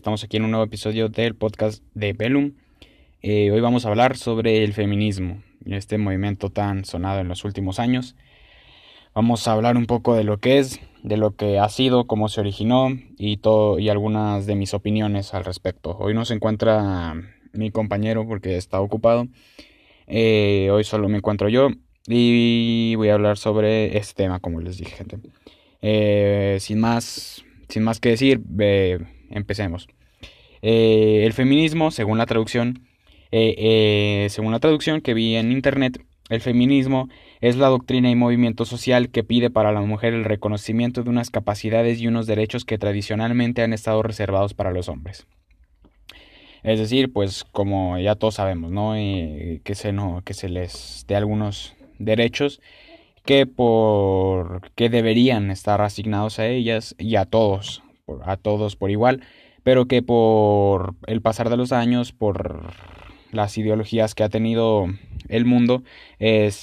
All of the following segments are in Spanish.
Estamos aquí en un nuevo episodio del podcast de Bellum. Eh, hoy vamos a hablar sobre el feminismo, este movimiento tan sonado en los últimos años. Vamos a hablar un poco de lo que es, de lo que ha sido, cómo se originó y todo y algunas de mis opiniones al respecto. Hoy no se encuentra mi compañero porque está ocupado. Eh, hoy solo me encuentro yo y voy a hablar sobre este tema, como les dije, gente. Eh, sin más, sin más que decir, empecemos. Eh, el feminismo, según la traducción, eh, eh, según la traducción que vi en internet, el feminismo es la doctrina y movimiento social que pide para la mujer el reconocimiento de unas capacidades y unos derechos que tradicionalmente han estado reservados para los hombres. Es decir, pues como ya todos sabemos, ¿no? que, se, no, que se les dé algunos derechos que por que deberían estar asignados a ellas y a todos, a todos por igual, pero que por el pasar de los años, por las ideologías que ha tenido el mundo,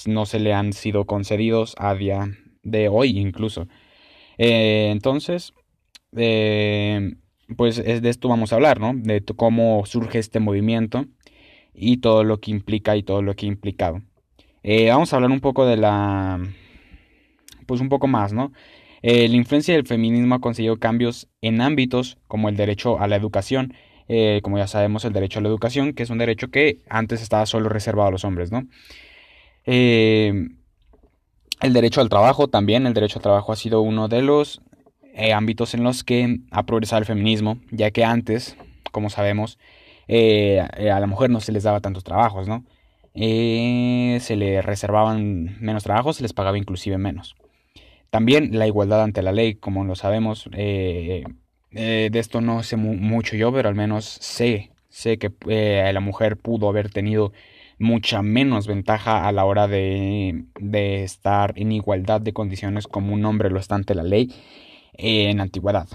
no se le han sido concedidos a día de hoy incluso. Eh, entonces, eh, pues es de esto vamos a hablar, ¿no? De cómo surge este movimiento y todo lo que implica y todo lo que ha implicado. Eh, vamos a hablar un poco de la... pues un poco más, ¿no? Eh, la influencia del feminismo ha conseguido cambios en ámbitos como el derecho a la educación, eh, como ya sabemos el derecho a la educación, que es un derecho que antes estaba solo reservado a los hombres, ¿no? Eh, el derecho al trabajo también, el derecho al trabajo ha sido uno de los ámbitos en los que ha progresado el feminismo, ya que antes, como sabemos, a la mujer no se les daba tantos trabajos, ¿no? se le reservaban menos trabajos, se les pagaba inclusive menos. También la igualdad ante la ley, como lo sabemos, eh, eh, de esto no sé mucho yo, pero al menos sé, sé que eh, la mujer pudo haber tenido mucha menos ventaja a la hora de, de, estar en igualdad de condiciones como un hombre lo está ante la ley en antigüedad.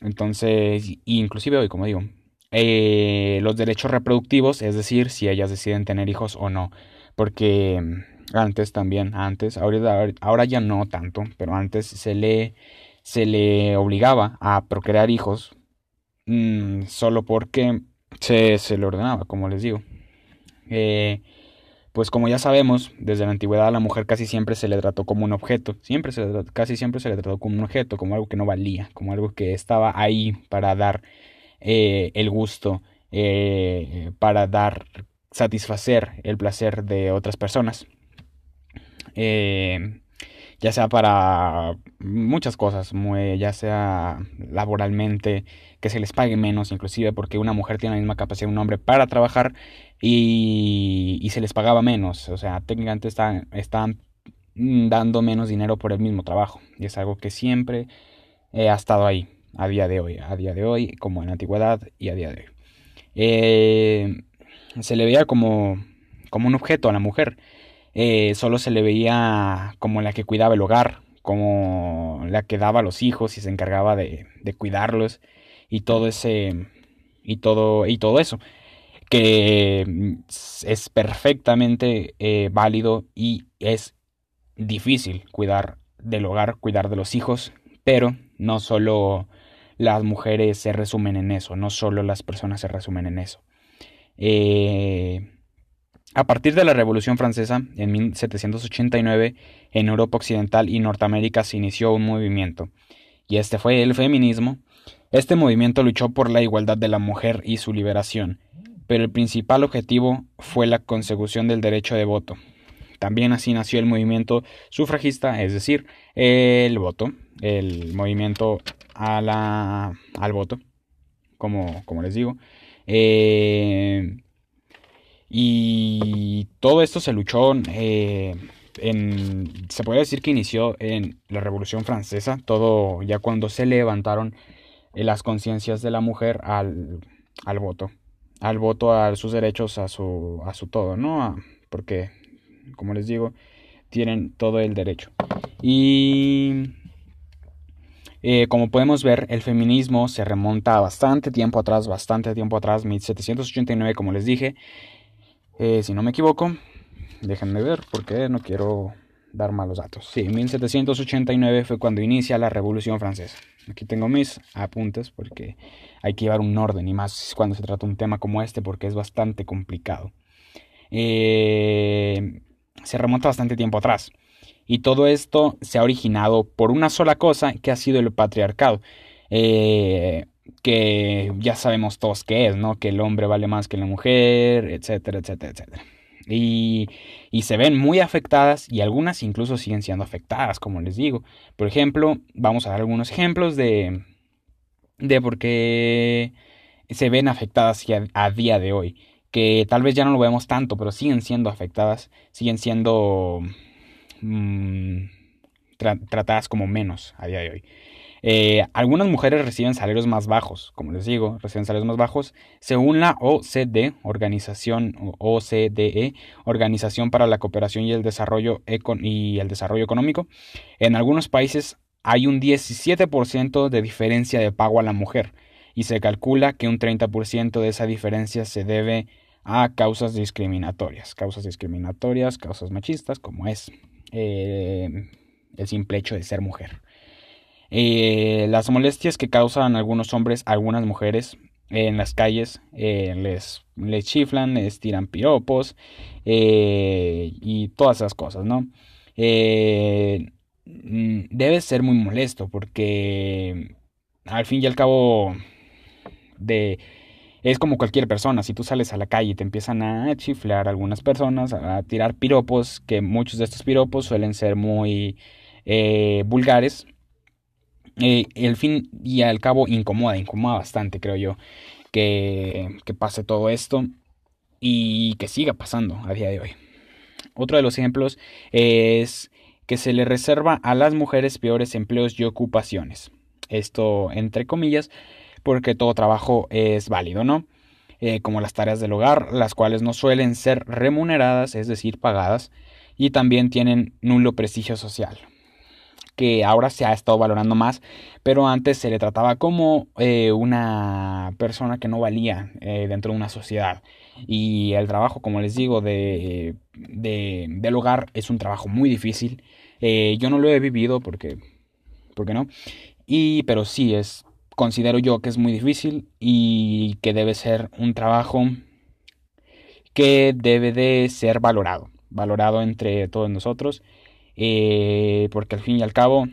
Entonces, inclusive hoy, como digo, los derechos reproductivos, es decir, si ellas deciden tener hijos o no, porque antes también, antes, ahora, ahora ya no tanto, pero antes se le, se le obligaba a procrear hijos mm, solo porque se, se, le ordenaba, como les digo. Eh, pues como ya sabemos, desde la antigüedad a la mujer casi siempre se le trató como un objeto, siempre se casi siempre se le trató como un objeto, como algo que no valía, como algo que estaba ahí para dar eh, el gusto, eh, para dar, satisfacer el placer de otras personas. Eh, ya sea para muchas cosas, ya sea laboralmente, que se les pague menos inclusive, porque una mujer tiene la misma capacidad de un hombre para trabajar y, se les pagaba menos, o sea, técnicamente están, están dando menos dinero por el mismo trabajo, y es algo que siempre ha estado ahí, a día de hoy, a día de hoy, como en la antigüedad y a día de hoy. Eh, se le veía como, como un objeto a la mujer, eh, solo se le veía como la que cuidaba el hogar, como la que daba a los hijos y se encargaba de, cuidarlos y todo ese y todo y todo eso que es perfectamente eh, válido y es difícil cuidar del hogar, cuidar de los hijos, pero no solo las mujeres se resumen en eso, no solo las personas se resumen en eso. Eh, a partir de la Revolución Francesa, en 1789, en Europa Occidental y Norteamérica se inició un movimiento, y este fue el feminismo. Este movimiento luchó por la igualdad de la mujer y su liberación, pero el principal objetivo fue la consecución del derecho de voto. También así nació el movimiento sufragista, es decir, el voto, el movimiento a la, al voto, como, como les digo. Eh, y todo esto se luchó eh, en, se puede decir que inició en la Revolución Francesa, todo ya cuando se levantaron eh, las conciencias de la mujer al, al, voto, al voto, a sus derechos, a su, a su todo, ¿no? porque, como les digo, tienen todo el derecho. Y eh, como podemos ver, el feminismo se remonta a bastante tiempo atrás, bastante tiempo atrás, 1789, como les dije. Eh, si no me equivoco, déjenme ver porque no quiero dar malos datos. Sí, 1789 fue cuando inicia la Revolución Francesa. Aquí tengo mis apuntes porque hay que llevar un orden y más cuando se trata un tema como este porque es bastante complicado. Eh, se remonta bastante tiempo atrás. Y todo esto se ha originado por una sola cosa que ha sido el patriarcado. Eh, que ya sabemos todos qué es, ¿no? Que el hombre vale más que la mujer, etcétera, etcétera, etcétera. Y, y, se ven muy afectadas y algunas incluso siguen siendo afectadas, como les digo. Por ejemplo, vamos a dar algunos ejemplos de, de por qué se ven afectadas a día de hoy. Que tal vez ya no lo vemos tanto, pero siguen siendo afectadas, siguen siendo mmm, tratadas como menos a día de hoy. Eh, algunas mujeres reciben salarios más bajos, como les digo, reciben salarios más bajos, según la OCDE, Organización OCDE, Organización para la Cooperación y el Desarrollo y el Desarrollo Económico. En algunos países hay un 17% de diferencia de pago a la mujer y se calcula que un 30% de esa diferencia se debe a causas discriminatorias, causas discriminatorias, causas machistas, como es eh, el simple hecho de ser mujer. Eh, las molestias que causan algunos hombres algunas mujeres en las calles eh, les, les chiflan, les tiran piropos eh, y todas esas cosas, ¿no? Mm, debe ser muy molesto porque al fin y al cabo de es como cualquier persona, si tú sales a la calle y te empiezan a chiflar algunas personas, a tirar piropos, que muchos de estos piropos suelen ser muy vulgares, el fin y al cabo incomoda, incomoda bastante, creo yo, que, que pase todo esto y que siga pasando a día de hoy. Otro de los ejemplos es que se le reserva a las mujeres peores empleos y ocupaciones. Esto entre comillas, porque todo trabajo es válido, ¿no? Eh, como las tareas del hogar, las cuales no suelen ser remuneradas, es decir, pagadas, y también tienen nulo prestigio social que ahora se ha estado valorando más, pero antes se le trataba como eh, una persona que no valía eh, dentro de una sociedad. Y el trabajo, como les digo, de, de del hogar es un trabajo muy difícil. Eh, yo no lo he vivido porque, porque no. Y, pero sí es, considero yo que es muy difícil y que debe ser un trabajo que debe de ser valorado, valorado entre todos nosotros eh, porque al fin y al cabo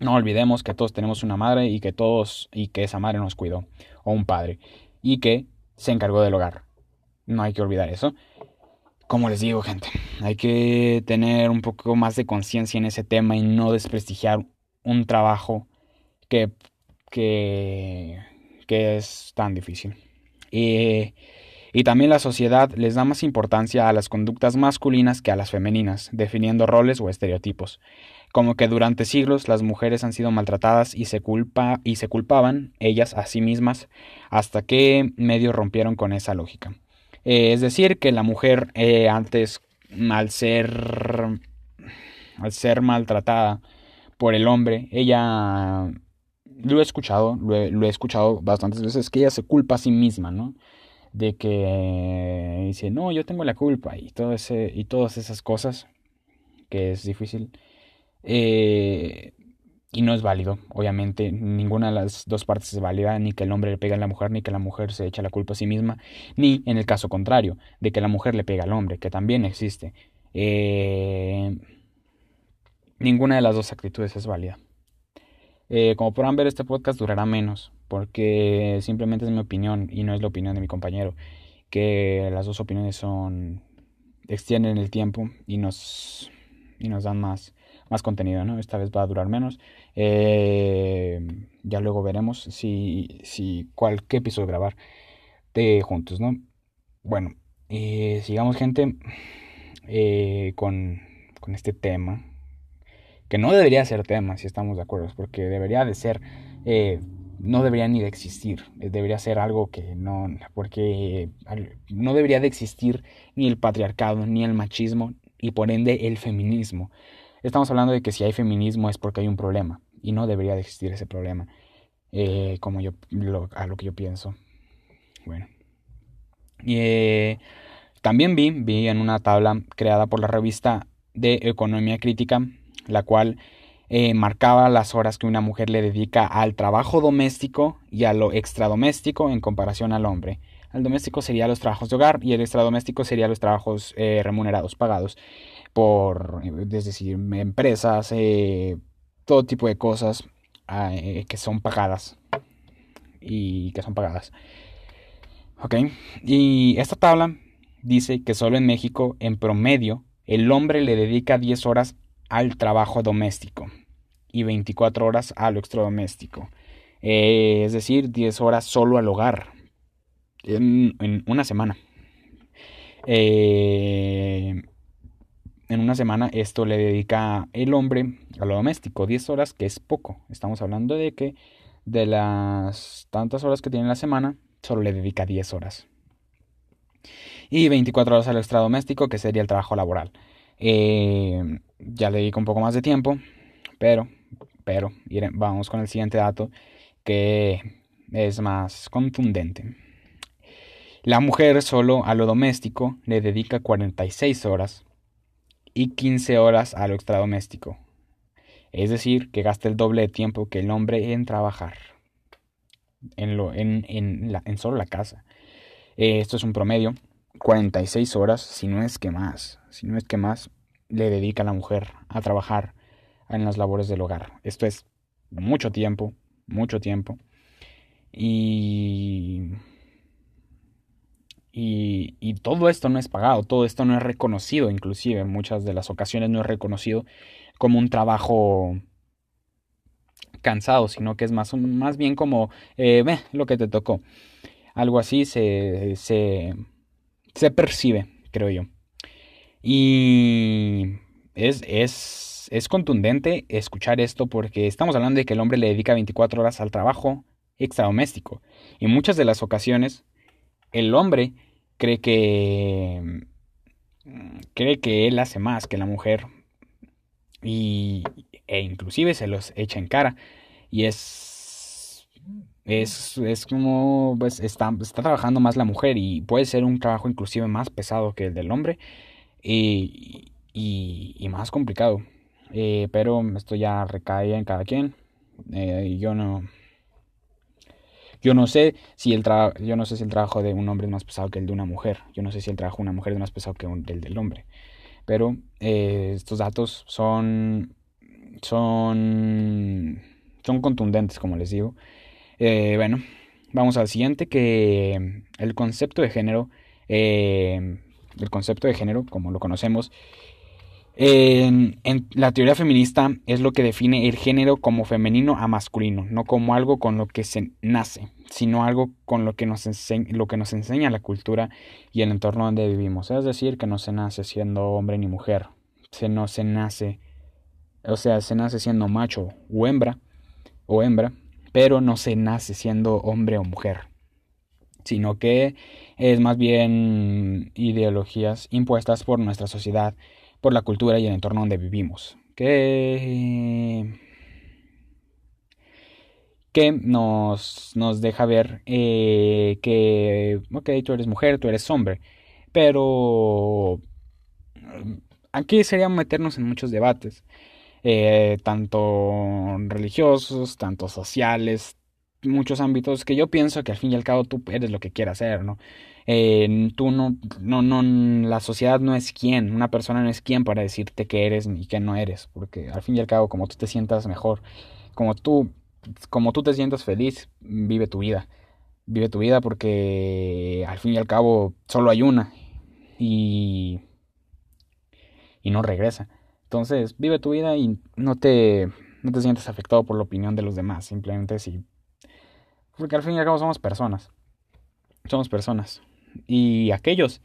no olvidemos que todos tenemos una madre y que todos y que esa madre nos cuidó o un padre y que se encargó del hogar. No hay que olvidar eso. Como les digo, gente, hay que tener un poco más de conciencia en ese tema y no desprestigiar un trabajo que, que, que es tan difícil. Y y también la sociedad les da más importancia a las conductas masculinas que a las femeninas, definiendo roles o estereotipos, como que durante siglos las mujeres han sido maltratadas y se culpa y se culpaban ellas a sí mismas hasta que medio rompieron con esa lógica. Eh, es decir, que la mujer eh, antes al ser al ser maltratada por el hombre, ella lo he escuchado, lo he, lo he escuchado bastantes veces que ella se culpa a sí misma, ¿no? De que dice, no, yo tengo la culpa y, todo ese, y todas esas cosas, que es difícil. Eh, y no es válido, obviamente, ninguna de las dos partes es válida, ni que el hombre le pega a la mujer, ni que la mujer se echa la culpa a sí misma, ni en el caso contrario, de que la mujer le pega al hombre, que también existe. Eh, ninguna de las dos actitudes es válida. Eh, como podrán ver, este podcast durará menos, porque simplemente es mi opinión y no es la opinión de mi compañero, que las dos opiniones son extienden el tiempo y nos y nos dan más más contenido, ¿no? Esta vez va a durar menos. Eh, ya luego veremos si si cuál qué episodio grabar de juntos, ¿no? Bueno, eh, sigamos gente eh, con con este tema que no debería ser tema si estamos de acuerdo, porque debería de ser no debería ni de existir, eh, debería ser algo que no, porque no debería de existir ni el patriarcado, ni el machismo, y por ende el feminismo. Estamos hablando de que si hay feminismo es porque hay un problema, y no debería de existir ese problema, eh, como yo, a lo que yo pienso. Bueno. Eh, también vi, vi en una tabla creada por la revista de economía crítica, la cual eh, marcaba las horas que una mujer le dedica al trabajo doméstico y a lo extradoméstico en comparación al hombre. El doméstico sería los trabajos de hogar y el extradoméstico sería los trabajos eh, remunerados, pagados por, es decir, empresas, eh, todo tipo de cosas ah, que son pagadas y que son pagadas. Ok, y esta tabla dice que solo en México, en promedio, el hombre le dedica 10 horas al trabajo doméstico y 24 horas a lo extradoméstico. Eh, es decir, 10 horas solo al hogar en, una semana. Eh, en una semana esto le dedica el hombre a lo doméstico, 10 horas, que es poco. Estamos hablando de que de las tantas horas que tiene en la semana, solo le dedica 10 horas. Y 24 horas al extradoméstico, que sería el trabajo laboral. Eh, ya le dedico un poco más de tiempo, pero, pero, vamos con el siguiente dato que es más contundente. La mujer solo a lo doméstico le dedica 46 horas y 15 horas a lo extradoméstico. Es decir, que gasta el doble de tiempo que el hombre en trabajar. En, lo, en, en, la, en solo la casa. Eh, esto es un promedio. 46 horas, si no es que más. Si no es que más, le dedica la mujer a trabajar en las labores del hogar. Esto es mucho tiempo, mucho tiempo. Y, y, y, todo esto no es pagado, todo esto no es reconocido, inclusive en muchas de las ocasiones no es reconocido como un trabajo cansado, sino que es más, más bien como eh, lo que te tocó. Algo así se, se, se percibe, creo yo. Y es, es, es contundente escuchar esto porque estamos hablando de que el hombre le dedica 24 horas al trabajo extradoméstico. Y muchas de las ocasiones el hombre cree que cree que él hace más que la mujer y e inclusive se los echa en cara y es es, es como pues está, está trabajando más la mujer y puede ser un trabajo inclusive más pesado que el del hombre y, y, más complicado. Eh, pero esto ya recae en cada quien. Eh, yo no. Yo no sé si el yo no sé si el trabajo de un hombre es más pesado que el de una mujer. Yo no sé si el trabajo de una mujer es más pesado que el del hombre. Pero eh, estos datos son son son contundentes, como les digo. Bueno, vamos al siguiente que el concepto de género el concepto de género, como lo conocemos, en, la teoría feminista es lo que define el género como femenino a masculino, no como algo con lo que se nace, sino algo con lo que nos, lo que nos enseña la cultura y el entorno donde vivimos. Es decir, que no se nace siendo hombre ni mujer, se no se nace, o sea, se nace siendo macho o hembra, o hembra, pero no se nace siendo hombre o mujer sino que es más bien ideologías impuestas por nuestra sociedad, por la cultura y el entorno donde vivimos, que, que nos, nos deja ver eh, que, ok, tú eres mujer, tú eres hombre, pero aquí sería meternos en muchos debates. Eh, tanto religiosos, tanto sociales, muchos ámbitos que yo pienso que al fin y al cabo tú eres lo que quieras ser, ¿no? Tú no, no, no, la sociedad no es quien, una persona no es quien para decirte que eres ni que no eres, porque al fin y al cabo como tú te sientas mejor, como tú, como tú te sientas feliz, vive tu vida, vive tu vida porque al fin y al cabo solo hay una y, y no regresa. Entonces, vive tu vida y no te, no te sientes afectado por la opinión de los demás. Simplemente si porque al fin y al cabo somos personas. Somos personas. Y aquellos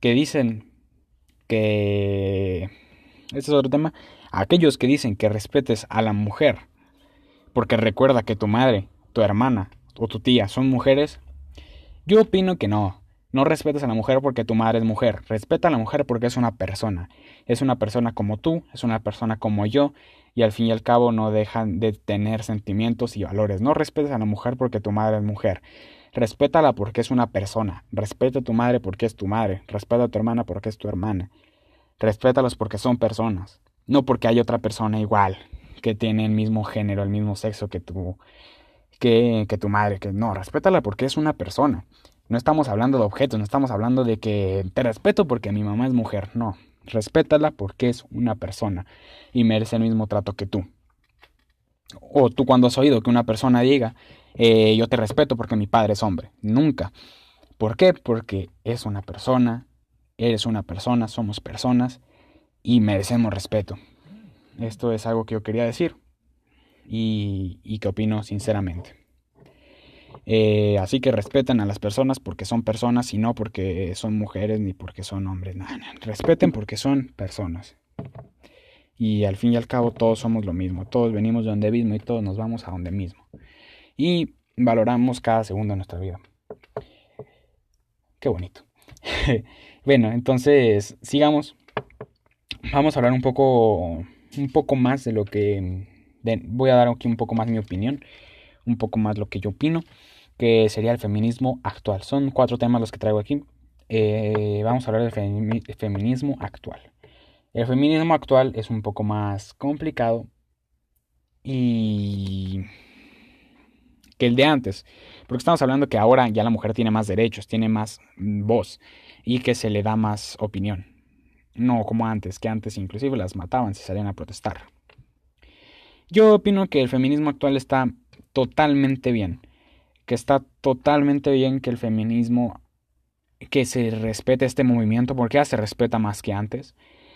que dicen que... Este es otro tema. Aquellos que dicen que respetes a la mujer. Porque recuerda que tu madre, tu hermana o tu tía son mujeres. Yo opino que no. No respetes a la mujer porque tu madre es mujer. Respeta a la mujer porque es una persona. Es una persona como tú, es una persona como yo, y al fin y al cabo no dejan de tener sentimientos y valores. No respetes a la mujer porque tu madre es mujer. Respétala porque es una persona. Respeta a tu madre porque es tu madre. Respeta a tu hermana porque es tu hermana. respétalos porque son personas, no porque hay otra persona igual, que tiene el mismo género, el mismo sexo que tu, que, que tu madre, que no, respétala porque es una persona. No estamos hablando de objetos, no estamos hablando de que te respeto porque mi mamá es mujer, no, respétala porque es una persona y merece el mismo trato que tú. O tú cuando has oído que una persona diga, eh, yo te respeto porque mi padre es hombre. Nunca. ¿Por qué? Porque es una persona, eres una persona, somos personas y merecemos respeto. Esto es algo que yo quería decir y, y que opino sinceramente. Eh, así que respeten a las personas porque son personas y no porque son mujeres ni porque son hombres. respeten porque son personas. Y al fin y al cabo todos somos lo mismo. Todos venimos de donde mismo y todos nos vamos a donde mismo. Y valoramos cada segundo de nuestra vida. Qué bonito. bueno, entonces sigamos. Vamos a hablar un poco, un poco más de lo que... voy a dar aquí un poco más mi opinión, un poco más lo que yo opino, que sería el feminismo actual. Son cuatro temas los que traigo aquí. Eh, vamos a hablar del feminismo actual. El feminismo actual es un poco más complicado y que el de antes. Porque estamos hablando que ahora ya la mujer tiene más derechos, tiene más voz y que se le da más opinión. No como antes, que antes inclusive las mataban si salían a protestar. Yo opino que el feminismo actual está totalmente bien. Que está totalmente bien que el feminismo, que se respete este movimiento, porque ya se respeta más que antes.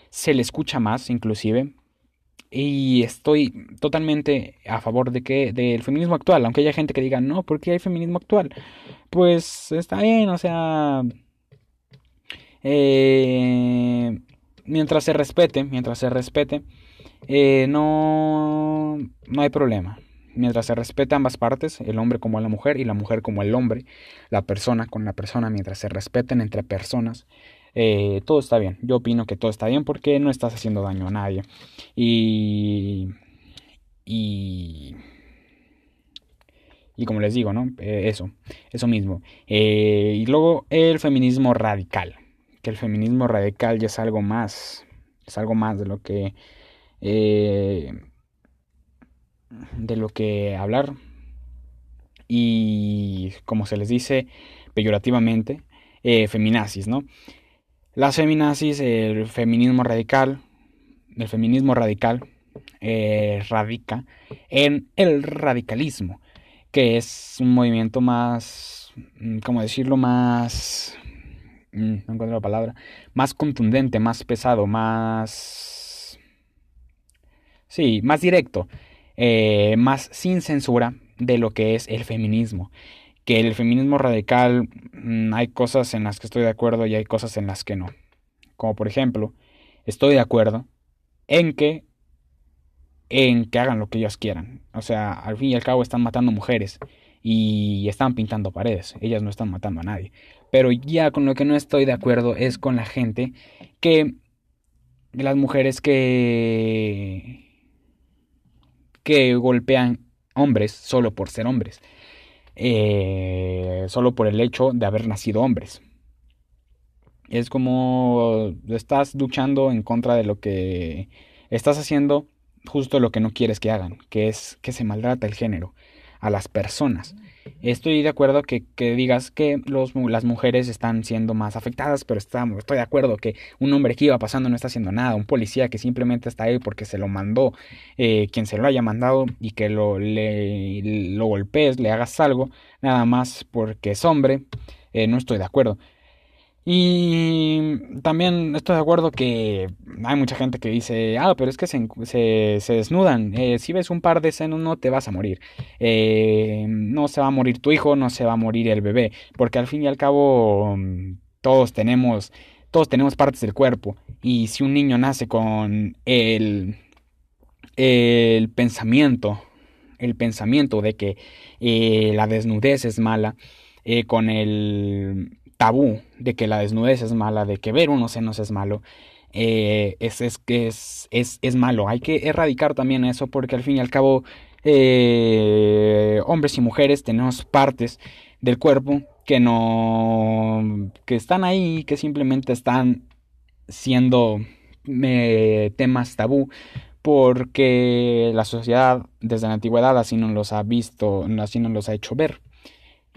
Se le escucha más inclusive. Y estoy totalmente a favor de que del feminismo actual, aunque haya gente que diga, no, ¿por qué hay feminismo actual? Pues está bien, o sea... Eh, mientras se respete, mientras se respete, eh, no, no hay problema. Mientras se respete ambas partes, el hombre como la mujer y la mujer como el hombre, la persona con la persona, mientras se respeten entre personas, eh, todo está bien. Yo opino que todo está bien porque no estás haciendo daño a nadie. Y. Y. Y como les digo, ¿no? Eh, eso, eso mismo. Eh, y luego el feminismo radical. Que el feminismo radical ya es algo más. Es algo más de lo que. De lo que hablar. Y como se les dice peyorativamente, feminazis, ¿no? Las feminazis, el feminismo radical, el feminismo radical eh, radica en el radicalismo, que es un movimiento más, mm, ¿cómo decirlo? Más, mm, no encuentro la palabra, más contundente, más pesado, más, sí, más directo, eh, más sin censura de lo que es el feminismo que el feminismo radical mm, hay cosas en las que estoy de acuerdo y hay cosas en las que no. Como por ejemplo, estoy de acuerdo en que en que hagan lo que ellos quieran. O sea, al fin y al cabo están matando mujeres y están pintando paredes. Ellas no están matando a nadie. Pero ya con lo que no estoy de acuerdo es con la gente que las mujeres que que golpean hombres solo por ser hombres. Eh, solo por el hecho de haber nacido hombres. Es como estás luchando en contra de lo que estás haciendo justo lo que no quieres que hagan, que es que se maltrata el género a las personas. Estoy de acuerdo que, que digas que los, las mujeres están siendo más afectadas, pero estoy de acuerdo que un hombre que iba pasando no está haciendo nada, un policía que simplemente está ahí porque se lo mandó eh, quien se lo haya mandado y que lo, le, lo golpees, le hagas algo, nada más porque es hombre, eh, no estoy de acuerdo. Y también estoy de acuerdo que hay mucha gente que dice, ah, pero es que se, se, desnudan. Eh, si ves un par de senos no te vas a morir. Eh, no se va a morir tu hijo, no se va a morir el bebé. Porque al fin y al cabo mm, todos tenemos, todos tenemos partes del cuerpo. Y si un niño nace con el, el pensamiento, el pensamiento de que eh, la desnudez es mala, con el tabú de que la desnudez es mala, de que ver unos senos es malo, eh, es, es, es, es, malo. Hay que erradicar también eso porque al fin y al cabo eh, hombres y mujeres tenemos partes del cuerpo que no que están ahí que simplemente están siendo temas tabú porque la sociedad desde la antigüedad así nos los ha visto, así nos los ha hecho ver.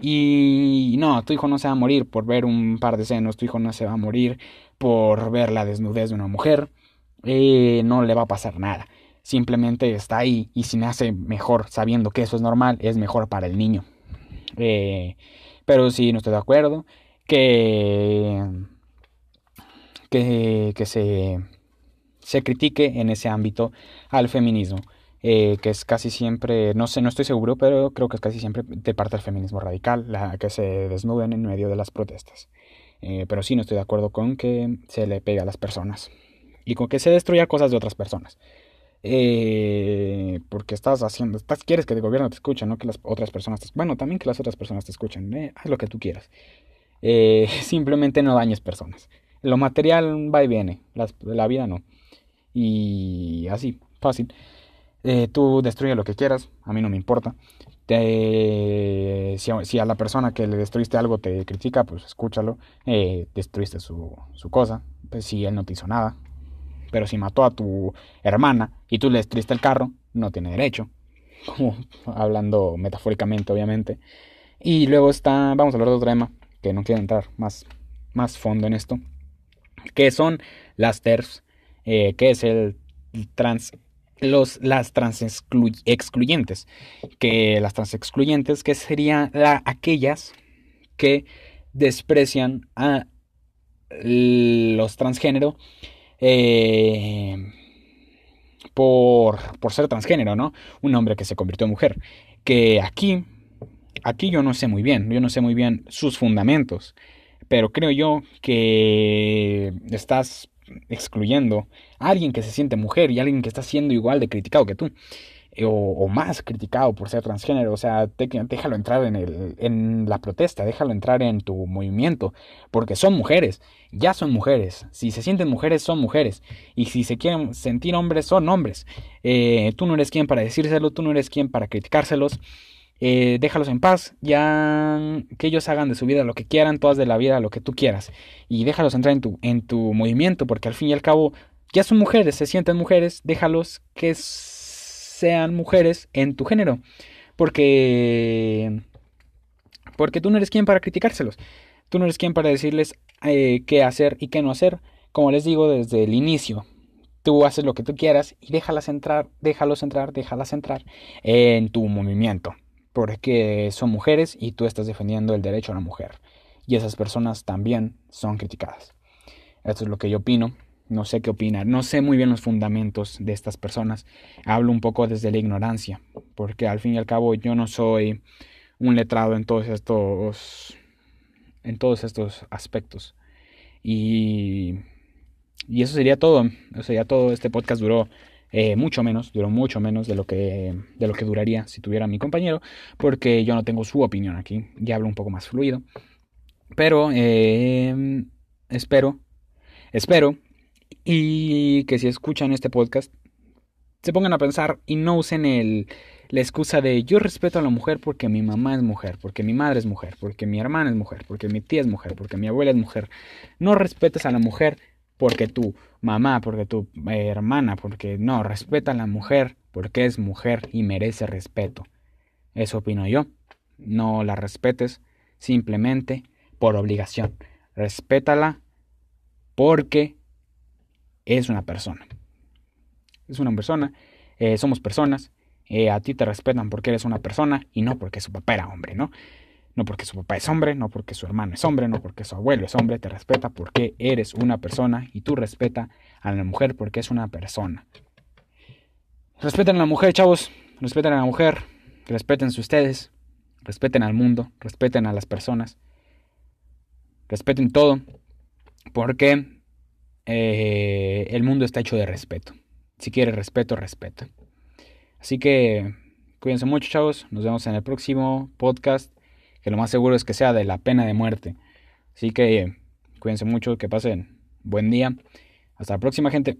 Y no, tu hijo no se va a morir por ver un par de senos, tu hijo no se va a morir por ver la desnudez de una mujer, eh, no le va a pasar nada. Simplemente está ahí y si nace mejor sabiendo que eso es normal, es mejor para el niño. Eh, pero sí, no estoy de acuerdo que, que, que se, se critique en ese ámbito al feminismo. Eh, que es casi siempre, no sé, no estoy seguro, pero creo que es casi siempre de parte del feminismo radical, la que se desnuden en medio de las protestas. Eh, pero sí no estoy de acuerdo con que se le pegue a las personas y con que se destruya cosas de otras personas. Eh, porque estás haciendo, estás, quieres que el gobierno te escuche, no que las otras personas te Bueno, también que las otras personas te escuchen, eh, haz lo que tú quieras. Eh, simplemente no dañes personas. Lo material va y viene, la vida no. Y así, fácil. Tú destruye lo que quieras, a mí no me importa. si, a la persona que le destruiste algo te critica, pues escúchalo. destruiste su, su cosa. Pues si él no te hizo nada, pero si mató a tu hermana y tú le destruiste el carro, no tiene derecho. Como hablando metafóricamente, obviamente. Y luego está, vamos a hablar de otro tema, que no quiero entrar más, más fondo en esto, que son las TERFs, eh, que es el trans los, las trans excluyentes, que las trans excluyentes, que serían aquellas que desprecian a los transgénero eh, por, por ser transgénero, ¿no? Un hombre que se convirtió en mujer. Que aquí, aquí yo no sé muy bien, yo no sé muy bien sus fundamentos, pero creo yo que estás excluyendo a alguien que se siente mujer y a alguien que está siendo igual de criticado que tú. Eh, o, más criticado por ser transgénero. O sea, déjalo entrar en, el, en la protesta, déjalo entrar en tu movimiento, porque son mujeres, ya son mujeres. Si se sienten mujeres, son mujeres. Y si se quieren sentir hombres, son hombres. Eh, tú no eres quien para decírselo, tú no eres quien para criticárselos. Eh, déjalos en paz, ya que ellos hagan de su vida lo que quieran, todas de la vida lo que tú quieras. Y déjalos entrar en tu, en tu movimiento, porque al fin y al cabo ya son mujeres, se sienten mujeres, déjalos que sean mujeres en tu género. Porque. Porque tú no eres quien para criticárselos. Tú no eres quien para decirles eh, qué hacer y qué no hacer. Como les digo desde el inicio. Tú haces lo que tú quieras y déjalas entrar, déjalos entrar, déjalas entrar en tu movimiento. Porque son mujeres y tú estás defendiendo el derecho a la mujer. Y esas personas también son criticadas. Esto es lo que yo opino no sé qué opinar, no sé muy bien los fundamentos de estas personas, hablo un poco desde la ignorancia, porque al fin y al cabo yo no soy un letrado en todos estos en todos estos aspectos. Y, y eso sería todo, eso sería todo, este podcast duró eh, mucho menos, duró mucho menos de lo que de lo que duraría si tuviera mi compañero, porque yo no tengo su opinión aquí, ya hablo un poco más fluido. Pero eh, espero, espero y que si escuchan este podcast, se pongan a pensar y no usen el, la excusa de yo respeto a la mujer porque mi mamá es mujer, porque mi madre es mujer, porque mi hermana es mujer, porque mi tía es mujer, porque mi abuela es mujer. No respetes a la mujer porque tu mamá, porque tu eh, hermana, porque no, respeta a la mujer porque es mujer y merece respeto. Eso opino yo. No la respetes simplemente por obligación. Respétala porque es una persona. Es una persona, eh, somos personas, eh, a ti te respetan porque eres una persona y no porque su papá era hombre, ¿no? No porque su papá es hombre, no porque su hermano es hombre, no porque su abuelo es hombre, te respeta porque eres una persona y tú respeta a la mujer porque es una persona. Respeten a la mujer, chavos, respeten a la mujer, respétense ustedes, respeten al mundo, respeten a las personas, respeten todo, porque eh, el mundo está hecho de respeto. Si quieres respeto, respeta. Así que cuídense mucho, chavos. Nos vemos en el próximo podcast, que lo más seguro es que sea de la pena de muerte. Así que cuídense mucho, que pasen buen día. Hasta la próxima, gente.